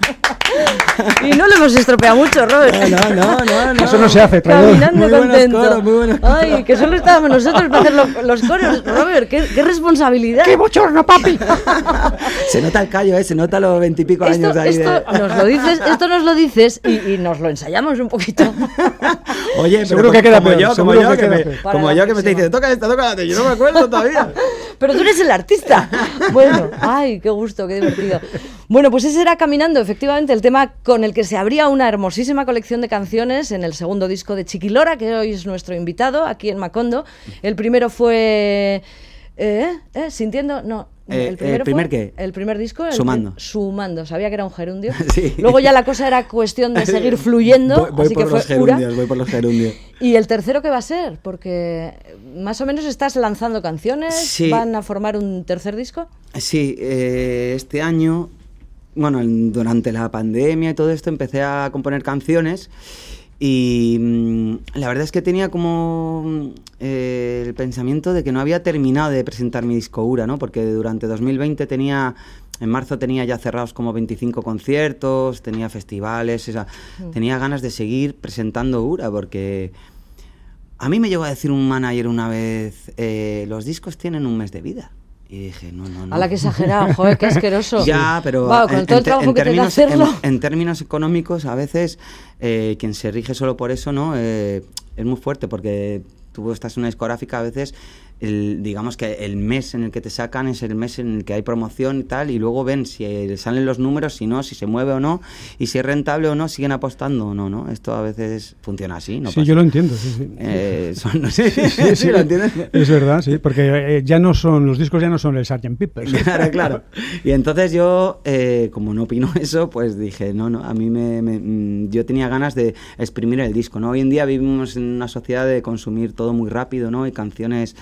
y no lo hemos estropeado mucho, Robert. No, no, no, no. Eso no se hace, traidor. Caminando Muy contento. coros, muy buenos Ay, que solo estábamos nosotros para hacer lo- los coros. Robert, qué, qué responsabilidad. ¡Qué bochorno, papi! Se nota el callo, ¿eh? Se nota los veintipico años ahí. esto de- nos lo dices, esto nos lo dices y, y nos lo ensayamos un poquito. Oye, pero Seguro que como- queda como peor, yo, como yo, que que, me, como la yo que me próxima. diciendo, toca esta, toca esta, yo no me acuerdo todavía. Pero tú eres el artista. Bueno, ay, qué gusto, qué divertido. Bueno, pues ese era Caminando, efectivamente, el tema con el que se abría una hermosísima colección de canciones en el segundo disco de Chiquilora, que hoy es nuestro invitado aquí en Macondo. El primero fue... ¿Eh? ¿Eh? ¿Sintiendo? No. Eh, el, primero ¿el primer qué? El primer disco. el Sumando. sumando. Sabía que era un gerundio. Sí. Luego ya la cosa era cuestión de seguir fluyendo. Voy, voy así por que los fue gerundios, voy por los gerundios. ¿Y el tercero qué va a ser? Porque más o menos estás lanzando canciones, Sí. van a formar un tercer disco. Sí, eh, este año, bueno, en- durante la pandemia y todo esto, empecé a componer canciones y mm, la verdad es que tenía como mm, eh, el pensamiento de que no había terminado de presentar mi disco Ura, ¿no? Porque durante 2020 tenía, en marzo tenía ya cerrados como 25 conciertos, tenía festivales, o sea, tenía ganas de seguir presentando Ura porque... A mí me llegó a decir un manager una vez, eh, los discos tienen un mes de vida. Y dije, no, no, no. A la que exagerado, joder, qué asqueroso. Ya, pero Wow, con en, todo el trabajo en que te da términos, hacerlo. en- en términos económicos, a veces eh, quien se rige solo por eso, ¿no? Eh, es muy fuerte porque tú estás en una discográfica, a veces el, digamos que el mes en el que te sacan es el mes en el que hay promoción y tal, y luego ven si eh, salen los números, si no, si se mueve o no, y si es rentable o no, siguen apostando o no, ¿no? Esto a veces funciona así, ¿no? Sí, yo lo entiendo, sí, sí. Eh, son- no sé, Sí, sí, ¿Sí lo entiendes? Es verdad, sí, porque eh, ya no son, los discos ya no son el Sgt. Peppers. Claro, claro. Y entonces yo, eh, como no opino eso, pues dije, no, no, a mí me, me- mm, yo tenía ganas de exprimir el disco, ¿no? Hoy en día vivimos en una sociedad de consumir todo muy rápido, ¿no? Y canciones...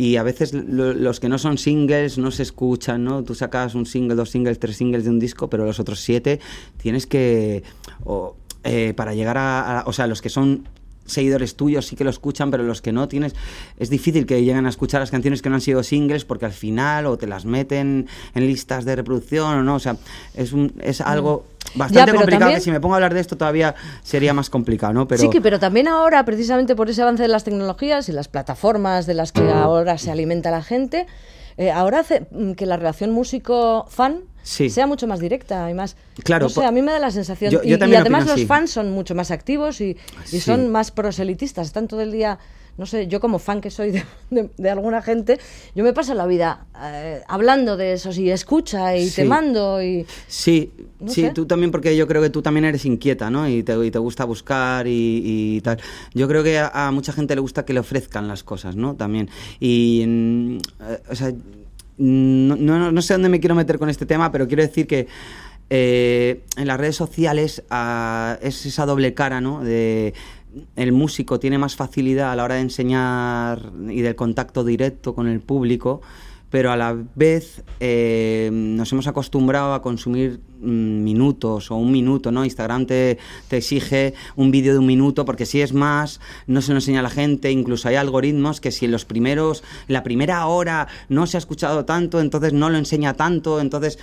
Y a veces lo- los que no son singles no se escuchan, ¿no? Tú sacas un single, dos singles, tres singles de un disco, pero los otros siete tienes que... o, eh, para llegar a, a- O sea, los que son seguidores tuyos sí que lo escuchan, pero los que no tienes, es difícil que lleguen a escuchar las canciones que no han sido singles porque al final o te las meten en listas de reproducción o no, o sea, es, un, es algo bastante Mm. complicado también- que si me pongo a hablar de esto todavía sería más complicado, ¿no? Pero Sí, que, pero también ahora, precisamente por ese avance de las tecnologías y las plataformas de las que ahora se alimenta la gente, eh, ahora hace mm, que la relación músico-fan Sí. sea mucho más directa y más... Claro, No sé, po- a mí me da la sensación... Yo- y, yo y también además opino los fans son mucho más activos y, y Sí. son más proselitistas. Están todo el día... No sé, yo como fan que soy de, de- de alguna gente, yo me paso la vida eh, hablando de eso y escucha y te mando y... Sí, No sí, sé. tú también porque yo creo que tú también eres inquieta, ¿no? Y te, y te gusta buscar y, y tal. Yo creo que a, a mucha gente le gusta que le ofrezcan las cosas, ¿no? También. Y, mm, eh, o sea, no, no, no sé dónde me quiero meter con este tema, pero quiero decir que eh, en las redes sociales ah, es esa doble cara, ¿no? De el músico tiene más facilidad a la hora de enseñar y del contacto directo con el público, pero a la vez eh, nos hemos acostumbrado a consumir mm, minutos o un minuto, ¿no? Instagram te, te exige un vídeo de un minuto porque si es más, no se lo enseña a la gente, incluso hay algoritmos que si en los primeros, la primera hora no se ha escuchado tanto, entonces no lo enseña tanto, entonces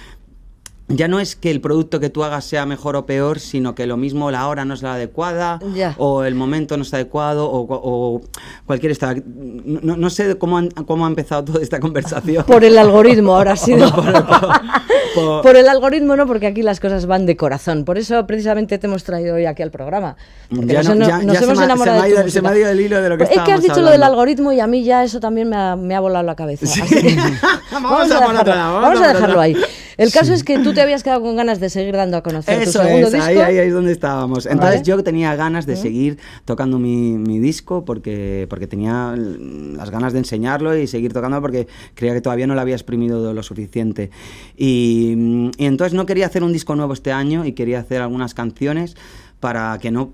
ya no es que el producto que tú hagas sea mejor o peor, sino que lo mismo la hora no es la adecuada, o el momento no está adecuado, o, o cualquier esta. No, no sé cómo, han- cómo ha empezado toda esta conversación. Por el algoritmo ahora ha sido. Por- por- por- Por el algoritmo no, porque aquí las cosas van de corazón. Por eso precisamente te hemos traído hoy aquí al programa. Ya nos, no- ya- nos ya hemos enamorado se me ha de tu ido- se me ha música. ido el hilo de lo que Es que has dicho lo del algoritmo y a mí ya eso también me ha, me ha volado la cabeza. Así que Vamos a por dejarlo, vamos vamos a a dejarlo ahí. El caso es que tú te habías quedado con ganas de seguir dando a conocer tu Eso segundo es, disco. ahí, ahí, ahí es donde estábamos. Entonces Vale. yo tenía ganas de seguir tocando mi, mi disco porque, porque tenía las ganas de enseñarlo y seguir tocando porque creía que todavía no lo había exprimido lo suficiente. Y, y entonces no quería hacer un disco nuevo este año y quería hacer algunas canciones para que no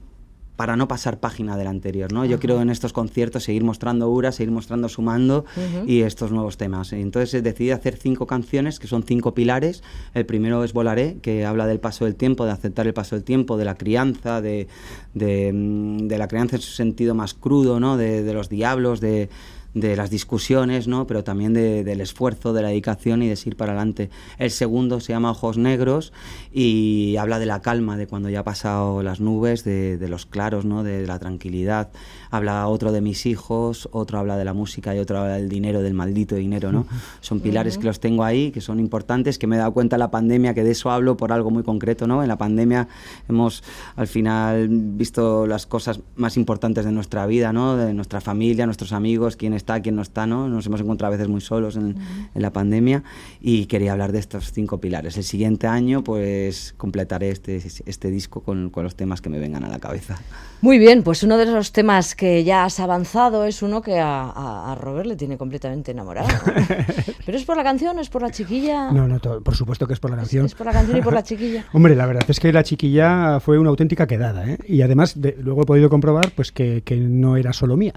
para no pasar página del anterior, ¿no? Yo quiero en estos conciertos seguir mostrando Ura, seguir mostrando Sumando y estos nuevos temas. Entonces eh, decidí hacer cinco canciones que son cinco pilares. El primero es Volaré, que habla del paso del tiempo, de aceptar el paso del tiempo, de la crianza, de, de, mm, de la crianza en su sentido más crudo, ¿no? De, de los diablos, de, de las discusiones, ¿no? Pero también de- del esfuerzo, de la dedicación y de seguir para adelante. El segundo se llama Ojos Negros y habla de la calma, de cuando ya ha pasado las nubes, de, de los claros, ¿no? De la tranquilidad. Habla otro de mis hijos, otro habla de la música y otro habla del dinero, del maldito dinero, ¿no? Son pilares que los tengo ahí, que son importantes, que me he dado cuenta en la pandemia, que de eso hablo por algo muy concreto, ¿no? En la pandemia hemos al final visto las cosas más importantes de nuestra vida, ¿no? De nuestra familia, nuestros amigos, quién está, quién no está, ¿no? Nos hemos encontrado a veces muy solos en, en la pandemia y quería hablar de estos cinco pilares. El siguiente año, pues, completaré este, este disco con, con los temas que me vengan a la cabeza. Muy bien, pues uno de los temas que ya has avanzado es uno que a, a- a Robert le tiene completamente enamorado. ¿Pero es por la canción o es por la chiquilla? No, no, to- por supuesto que es por la canción. Es por la canción y por la chiquilla. Hombre, la verdad es que la chiquilla fue una auténtica quedada, ¿eh? Y además, de- luego he podido comprobar pues que, que no era solo mía.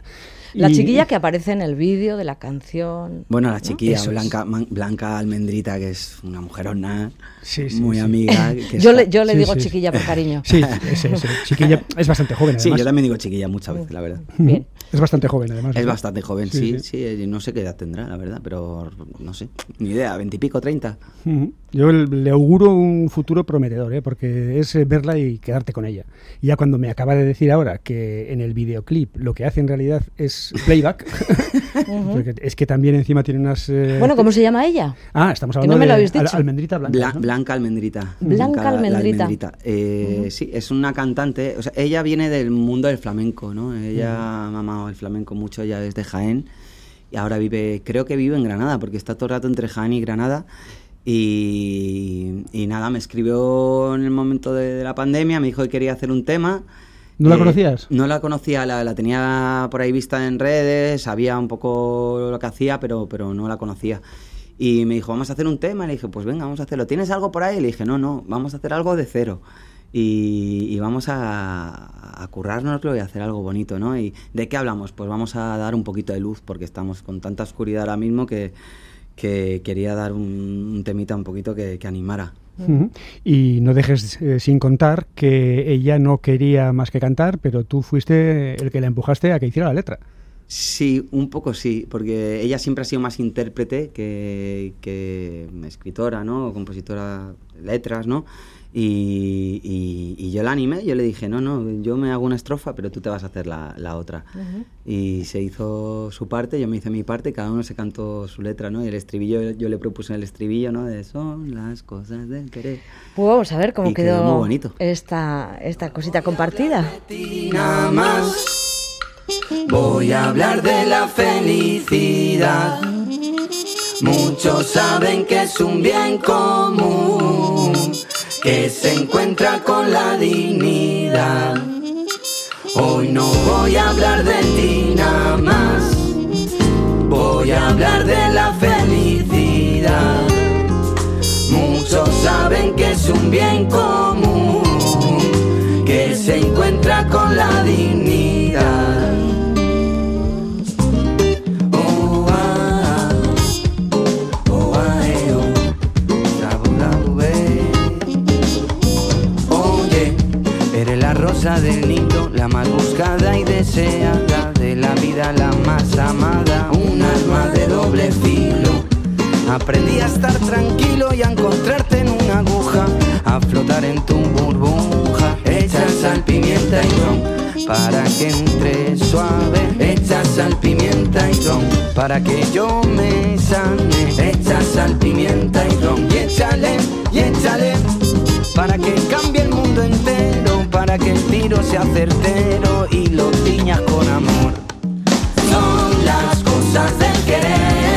La Y- chiquilla que aparece en el vídeo de la canción. Bueno, la chiquilla. Blanca, Man- Blanca Almendrita, que es una mujerona, Sí, sí, muy sí. amiga. que Yo está- le, yo le Sí, digo sí, sí. chiquilla por cariño. Sí. Chiquilla es bastante joven, Sí, yo también digo chiquilla muchas veces, la verdad. Bien. Es bastante joven, además. Es ¿verdad? bastante joven, Sí, sí, sí. sí, eh, no sé qué edad tendrá, la verdad, pero no sé, ni idea, veintipico, treinta. Yo le auguro un futuro prometedor, ¿eh? porque es eh, verla y quedarte con ella. Y ya cuando me acaba de decir ahora que en el videoclip lo que hace en realidad es playback, porque es que también encima tiene unas... eh, Bueno, ¿cómo se llama ella? Ah, estamos hablando no me de lo habéis dicho. al- almendrita blanca. Bla- ¿no? Blanca Almendrita. Blanca la Almendrita. Eh, Sí, es una cantante, o sea, ella viene del mundo del flamenco, ¿no? Ella ha mamado el flamenco mucho, ella es de Jaén y ahora vive, creo que vive en Granada, porque está todo el rato entre Jaén y Granada. Y, y nada, me escribió en el momento de, de la pandemia, me dijo que quería hacer un tema. ¿No la Eh, conocías? No la conocía, la, la tenía por ahí vista en redes, sabía un poco lo que hacía, pero, pero no la conocía. Y me dijo, vamos a hacer un tema. Le dije, pues venga, vamos a hacerlo. ¿Tienes algo por ahí? Le dije, no, no, vamos a hacer algo de cero. Y, y vamos a, a currárnoslo y a hacer algo bonito, ¿no? ¿Y de qué hablamos? Pues vamos a dar un poquito de luz, porque estamos con tanta oscuridad ahora mismo que, que quería dar un, un temita un poquito que, que animara. Ujú. Y no dejes eh, sin contar que ella no quería más que cantar, pero tú fuiste el que la empujaste a que hiciera la letra. Sí, un poco sí, porque ella siempre ha sido más intérprete que, que escritora, ¿no? O compositora de letras, ¿no? Y, y- y yo la animé, yo le dije, no, no, yo me hago una estrofa, pero tú te vas a hacer la, la otra. Y se hizo su parte, yo me hice mi parte, cada uno se cantó su letra, ¿no? Y el estribillo, yo le propuse el estribillo, ¿no? De son las cosas del querer. Pues vamos a ver cómo Y quedó quedó, muy bonito. Esta, esta cosita compartida. Y nada más voy a hablar de la felicidad. Muchos saben que es un bien común que se encuentra con la dignidad. Hoy no voy a hablar de ti nada más, voy a hablar de la felicidad. Muchos saben que es un bien común que se encuentra con la dignidad. Del nido, la más buscada y deseada de la vida, la más amada, un alma de doble filo. Aprendí a estar tranquilo y a encontrarte en una aguja, a flotar en tu burbuja. Echas sal, pimienta y ron para que entre suave. Echas sal, pimienta y ron para que yo me sane. Echas sal, pimienta y ron y échale, y échale para que cambie el mundo entero, para que el tiro sea certero y lo tiñas con amor. Son las cosas del querer.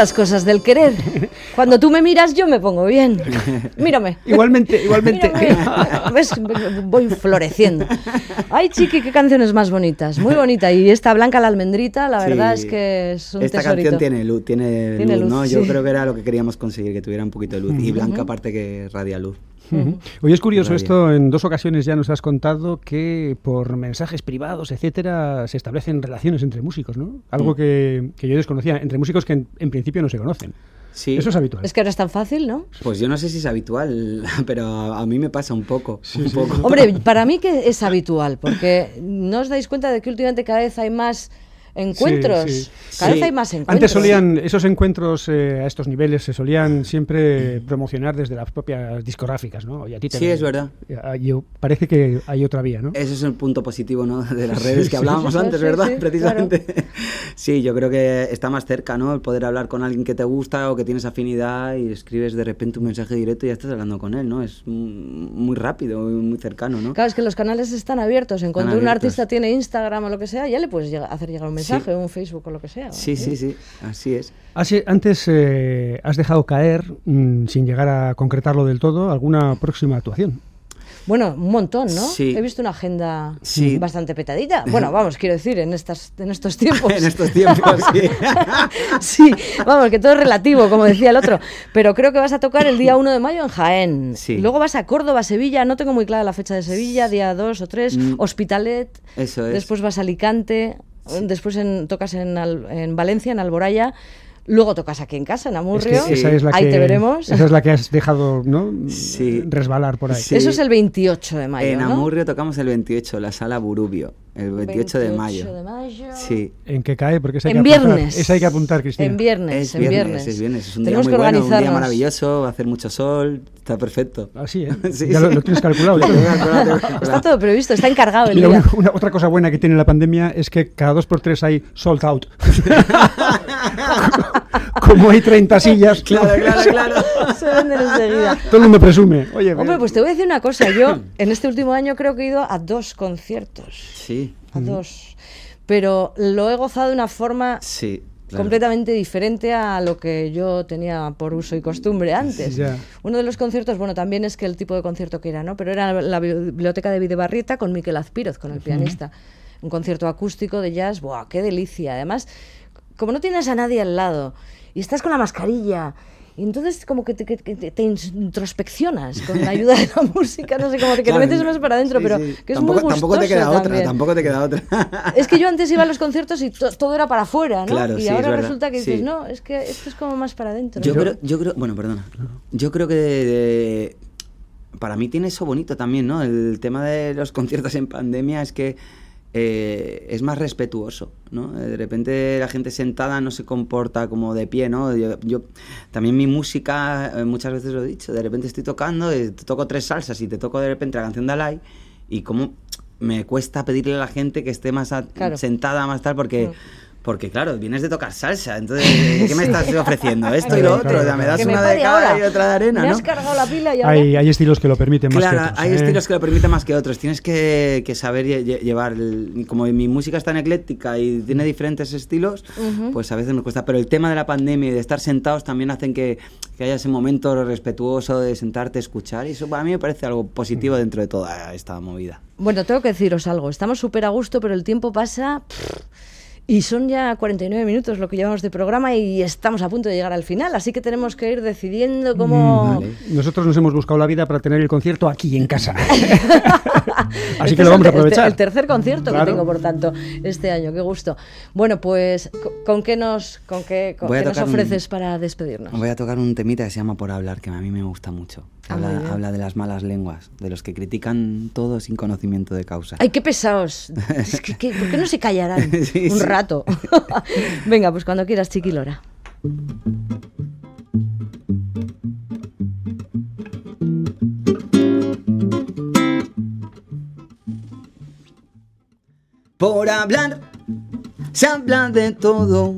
Las cosas del querer. Cuando tú me miras, yo me pongo bien. Mírame. Igualmente, igualmente. Mírame. ¿Ves? Voy floreciendo. Ay, chiqui, qué canciones más bonitas. Muy bonita. Y esta Blanca la almendrita, la verdad Sí. es que es un Esta tesorito. canción tiene luz, tiene, Tiene luz, luz, ¿no? Yo sí. creo que era lo que queríamos conseguir, que tuviera un poquito de luz. Y Blanca aparte que radia luz. Ujú. Oye, es curioso esto, en dos ocasiones ya nos has contado que por mensajes privados, etcétera, se establecen relaciones entre músicos, ¿no? Mm. Algo que, que yo desconocía, entre músicos que en, en principio no se conocen. Sí. Eso es habitual. Es que ahora es tan fácil, ¿no? Pues yo no sé si es habitual, pero a, a mí me pasa un poco. un sí. poco. Hombre, para mí que es habitual, porque no os dais cuenta de que últimamente cada vez hay más encuentros. Sí, sí. Cada vez hay más encuentros. Antes solían, esos encuentros eh, a estos niveles se solían siempre promocionar desde las propias discográficas, ¿no? Y a ti te Sí, es verdad. Yo- parece que hay otra vía, ¿no? Ese es el punto positivo ¿no? de las redes que hablábamos Sí, sí, antes, sí, ¿verdad? sí, Precisamente. Sí, yo creo que está más cerca, ¿no? El poder hablar con alguien que te gusta o que tienes afinidad y escribes de repente un mensaje directo y ya estás hablando con él, ¿no? Es mm, muy rápido, muy cercano, ¿no? Claro, es que los canales están abiertos. En cuanto un artista tiene Instagram o lo que sea, ya le puedes hacer llegar un mensaje, un Facebook o lo que sea. Sí, sí, sí, así es. Hace- antes eh, has dejado caer, mm, sin llegar a concretarlo del todo, alguna próxima actuación. Bueno, un montón, ¿no? Sí. He visto una agenda Sí. bastante petadita. Bueno, vamos, quiero decir, en, estas, en estos tiempos. en estos tiempos, sí. sí, vamos, que todo es relativo, como decía el otro. Pero creo que vas a tocar el día 1 de mayo en Jaén. Sí. Luego vas a Córdoba, Sevilla, no tengo muy clara la fecha de Sevilla, día 2 o 3, Mm. Hospitalet. Eso es. Después vas a Alicante, después en- tocas en, Al- en Valencia, en Alboraya. Luego tocas aquí en casa, en Es Amurrio. que esa es la Ahí que, te veremos. Esa es la que has dejado ¿no? Sí. resbalar por ahí. Sí. Eso es el 28 de mayo. en ¿no? Amurrio tocamos el 28, la sala Burubio, el 28, de 28 mayo. de mayo. Sí. ¿En qué cae? Porque esa hay En que apuntar. viernes. Esa hay que apuntar, Cristina. En viernes, Es en viernes, viernes. es viernes, es un Tenemos día muy que bueno, un día maravilloso, va a hacer mucho sol, está perfecto. Así, ¿eh? Sí, ya sí. Lo, lo tienes calculado. Está todo previsto, está encargado el Y día. una- una- otra cosa buena que tiene la pandemia es que cada dos por tres hay sold out. Como hay 30 sillas, Claro, claro, claro. Se venden enseguida. todo el mundo presume. Oye, Hombre, pues te voy a decir una cosa. Yo en este último año creo que he ido a dos conciertos. Sí, A dos. Pero lo he gozado de una forma sí. claro. completamente diferente a lo que yo tenía por uso y costumbre antes. Uno de los conciertos, bueno, también es que el tipo de concierto que era, ¿no? Pero era la biblioteca de Videbarrieta con Miquel Azpiroz, con el pianista. Un concierto acústico de jazz, ¡buah, qué delicia! Además, como no tienes a nadie al lado y estás con la mascarilla, y entonces como que te, que- que te- te introspeccionas con la ayuda de la música, no sé, como que Claro, te metes más para adentro, sí, pero sí. que es tampoco, muy Tampoco te gustoso queda otra, tampoco te queda otra. Es que yo antes iba a los conciertos y to- todo era para afuera, ¿no? Claro, y sí, ahora resulta que dices, sí. no, es que esto es como más para adentro. Yo creo, yo creo, bueno, perdona. Yo creo que de- para mí tiene eso bonito también, ¿no? El tema de los conciertos en pandemia es que eh, es más respetuoso, ¿no? De repente la gente sentada no se comporta como de pie, ¿no? Yo, yo- también mi música, eh, muchas veces lo he dicho, de repente estoy tocando, eh, te toco tres salsas y te toco de repente la canción de Alay y como me cuesta pedirle a la gente que esté más a- Claro. sentada más tal porque Mm. Porque claro, vienes de tocar salsa, entonces ¿qué me estás ofreciendo? Esto y lo otro, claro, o sea, me das me una de cada y otra de arena, Me ¿no? has cargado la pila y ahora... hay, hay estilos que lo permiten más Claro, que otros. hay ¿eh? estilos que lo permiten más que otros. Tienes que, que saber lle- lle- llevar. el- como mi música es tan ecléctica y tiene diferentes estilos, pues a veces me cuesta. Pero el tema de la pandemia y de estar sentados también hacen que, que haya ese momento respetuoso de sentarte, escuchar. Y eso para mí me parece algo positivo dentro de toda esta movida. Bueno, tengo que deciros algo. Estamos súper a gusto, pero el tiempo pasa... pff, Y son ya 49 minutos lo que llevamos de programa y estamos a punto de llegar al final, así que tenemos que ir decidiendo cómo... vale. Nosotros nos hemos buscado la vida para tener el concierto aquí en casa. Así Este que lo vamos el, a aprovechar. El, tercer concierto Claro. que tengo, por tanto, este año. Qué gusto. Bueno, pues, co- ¿con qué nos, con qué, con qué nos un- ofreces para despedirnos? Voy a tocar un temita que se llama Por hablar, que a mí me gusta mucho. Ah, Habla, habla de las malas lenguas, de los que critican todo sin conocimiento de causa. ¡Ay, qué pesados! Es que- que- ¿Por qué no se callarán Sí, un sí. Venga, pues cuando quieras, Chiquilora. Por hablar se habla de todo,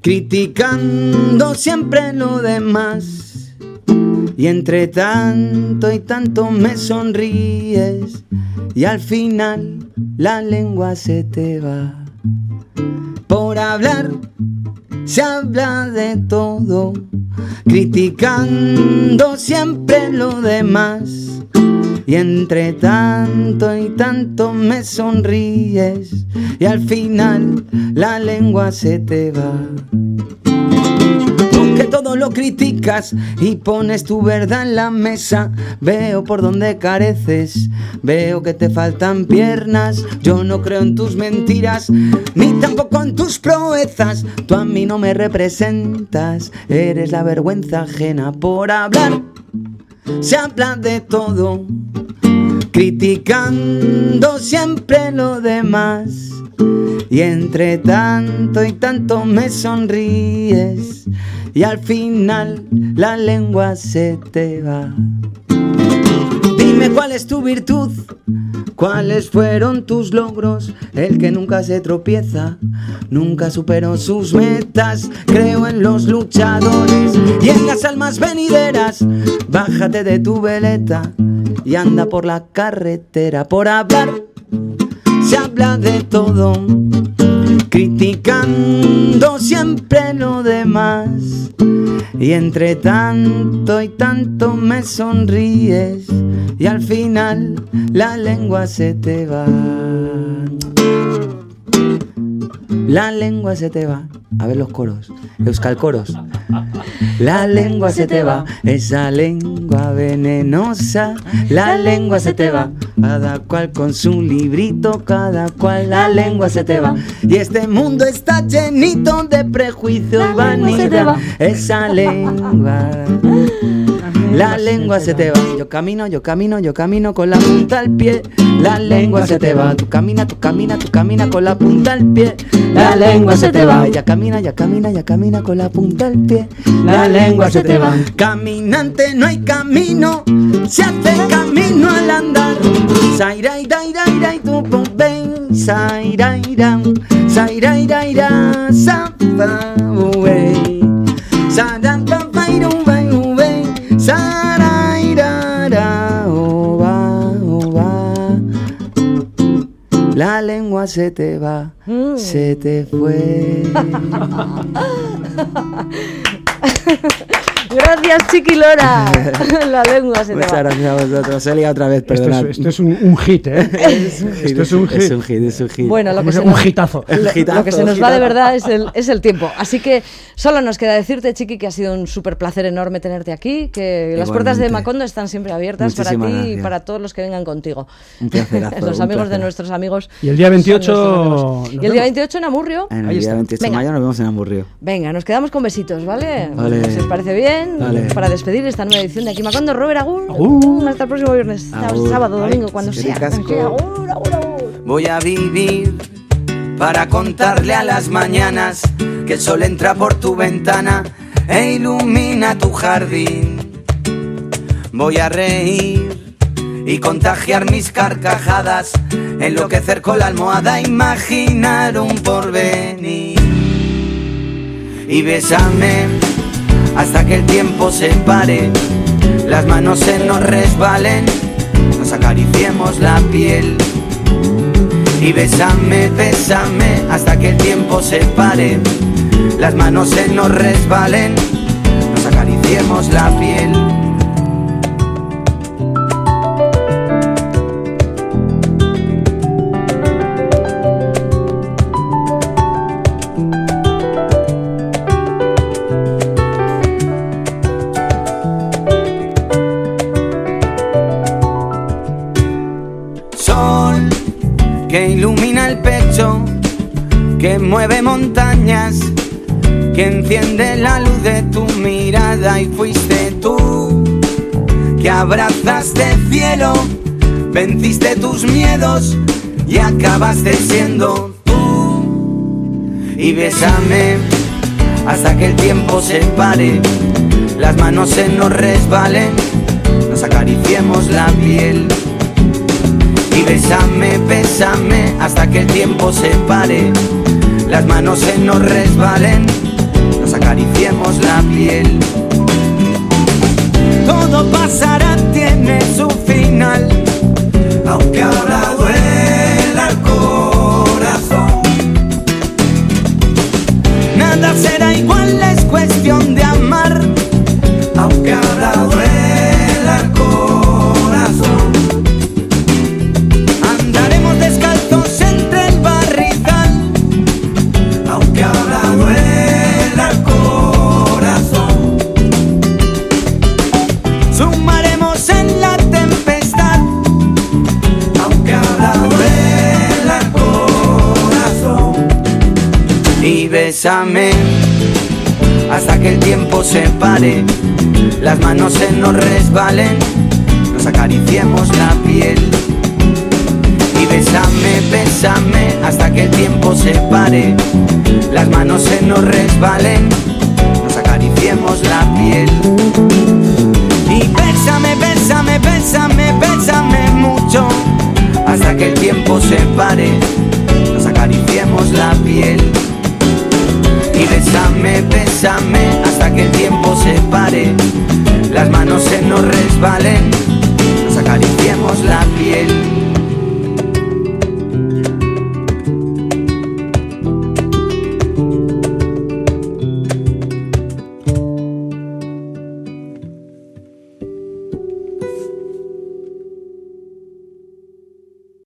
criticando siempre lo demás. Y entre tanto y tanto me sonríes y al final la lengua se te va. Hablar se habla de todo, criticando siempre lo demás. Y entre tanto y tanto me sonríes y al final la lengua se te va todo lo criticas y pones tu verdad en la mesa. Veo por donde careces, veo que te faltan piernas. Yo no creo en tus mentiras, ni tampoco en tus proezas. Tú a mí no me representas, eres la vergüenza ajena por hablar. Se habla de todo, criticando siempre lo demás. Y entre tanto y tanto me sonríes y al final la lengua se te va. Dime cuál es tu virtud, cuáles fueron tus logros, el que nunca se tropieza, nunca superó sus metas, creo en los luchadores y en las almas venideras, bájate de tu veleta y anda por la carretera. Por hablar, se habla de todo criticando siempre lo demás. Y entre tanto y tanto me sonríes y al final la lengua se te va. La lengua se te va. A ver los coros. Euskal coros. La lengua se te va, esa lengua venenosa. La lengua se te va, cada cual con su librito, cada cual la lengua se te va. Y este mundo está llenito de prejuicios vanidad. Esa lengua. La lengua se te va, yo camino, yo camino, yo camino con la punta al pie. La lengua se te va, tú camina, tú camina, tú camina con la punta al pie. La lengua se te va, ya camina, ya camina, ya camina con la punta al pie. La lengua se te va. Caminante no hay camino, se hace camino al andar. Sairai, dai, dai, dai, tu ven, sairai, dai, sairai, dai, safa, uwe. Sadan, pa, La lengua se te va, se te fue. Gracias, Chiqui Lora. La lengua se te Muchas va. gracias a vosotros. He liado otra vez, Esto perdonad. es, esto es un, un hit, ¿eh? Esto es un hit. Es un hit, es un hit. Bueno, lo que, se un nos, hitazo. lo- lo que se nos va de verdad es el, es el tiempo. Así que solo nos queda decirte, Chiqui, que ha sido un súper placer enorme tenerte aquí, que las puertas de. Macondo están siempre abiertas para ti y para todos los que vengan contigo. Un placerazo, los un amigos de nuestros amigos. Y el día son 28 nuestros amigos. nos Y el día 28 en Amurrio. En el Ahí día está. 28 de Venga. mayo nos vemos en Hamburrio. Venga, nos quedamos con besitos, ¿vale? Vale. Si os parece bien, Para despedir esta nueva edición de Aquí Macondo, Robert Agur. Agur. Hasta el próximo viernes, Agur. sábado, domingo, cuando sea. ricasco. Sí, agur, agur, agur. Voy a vivir para contarle a las mañanas que el sol entra por tu ventana e ilumina tu jardín. Voy a reír y contagiar mis carcajadas, enloquecer con la almohada, imaginar un porvenir. Y bésame hasta que el tiempo se pare, las manos se nos resbalen, nos acariciemos la piel. Y bésame, bésame hasta que el tiempo se pare, las manos se nos resbalen, nos acariciemos la piel. Enciende la luz de tu mirada y fuiste tú, que abrazaste el cielo, venciste tus miedos y acabaste siendo tú. Y bésame hasta que el tiempo se pare, las manos se nos resbalen, nos acariciemos la piel. Y bésame, bésame hasta que el tiempo se pare, las manos se nos resbalen, acariciemos la piel. Todo pasará, tiene su final, aunque ahora duela el corazón. Nada será igual. Que el tiempo se pare, las manos se nos resbalen, nos acariciemos la piel. Y bésame, bésame hasta que el tiempo se pare, las manos se nos resbalen, nos acariciemos la piel. Y bésame, bésame, bésame, bésame mucho hasta que el tiempo se pare, nos acariciemos la piel. Y bésame, bésame hasta que el tiempo se pare, las manos se nos resbalen, nos acariciemos la piel.